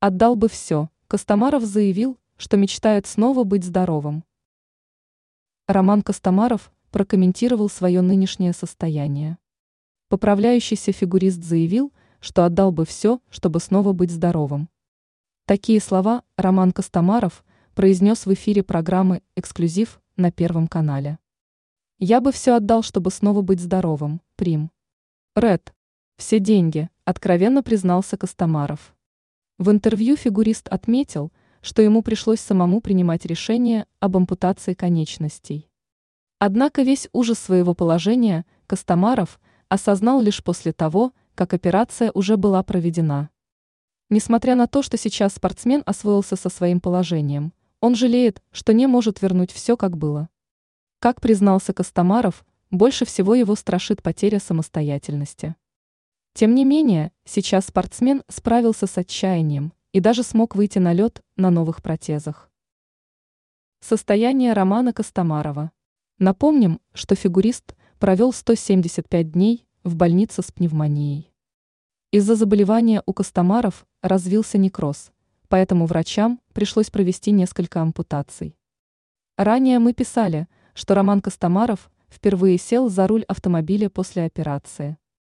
Отдал бы все, Костомаров заявил, что мечтает снова быть здоровым. Роман Костомаров прокомментировал свое нынешнее состояние. Поправляющийся фигурист заявил, что отдал бы все, чтобы снова быть здоровым. Такие слова Роман Костомаров произнес в эфире программы «Эксклюзив» на Первом канале. «Я бы все отдал, чтобы снова быть здоровым, Прим». Ред. Все деньги, откровенно признался Костомаров. В интервью фигурист отметил, что ему пришлось самому принимать решение об ампутации конечностей. Однако весь ужас своего положения Костомаров осознал лишь после того, как операция уже была проведена. Несмотря на то, что сейчас спортсмен освоился со своим положением, он жалеет, что не может вернуть все, как было. Как признался Костомаров, больше всего его страшит потеря самостоятельности. Тем не менее, сейчас спортсмен справился с отчаянием и даже смог выйти на лед на новых протезах. Состояние Романа Костомарова. Напомним, что фигурист провел 175 дней в больнице с пневмонией. Из-за заболевания у Костомаров развился некроз, поэтому врачам пришлось провести несколько ампутаций. Ранее мы писали, что Роман Костомаров впервые сел за руль автомобиля после операции.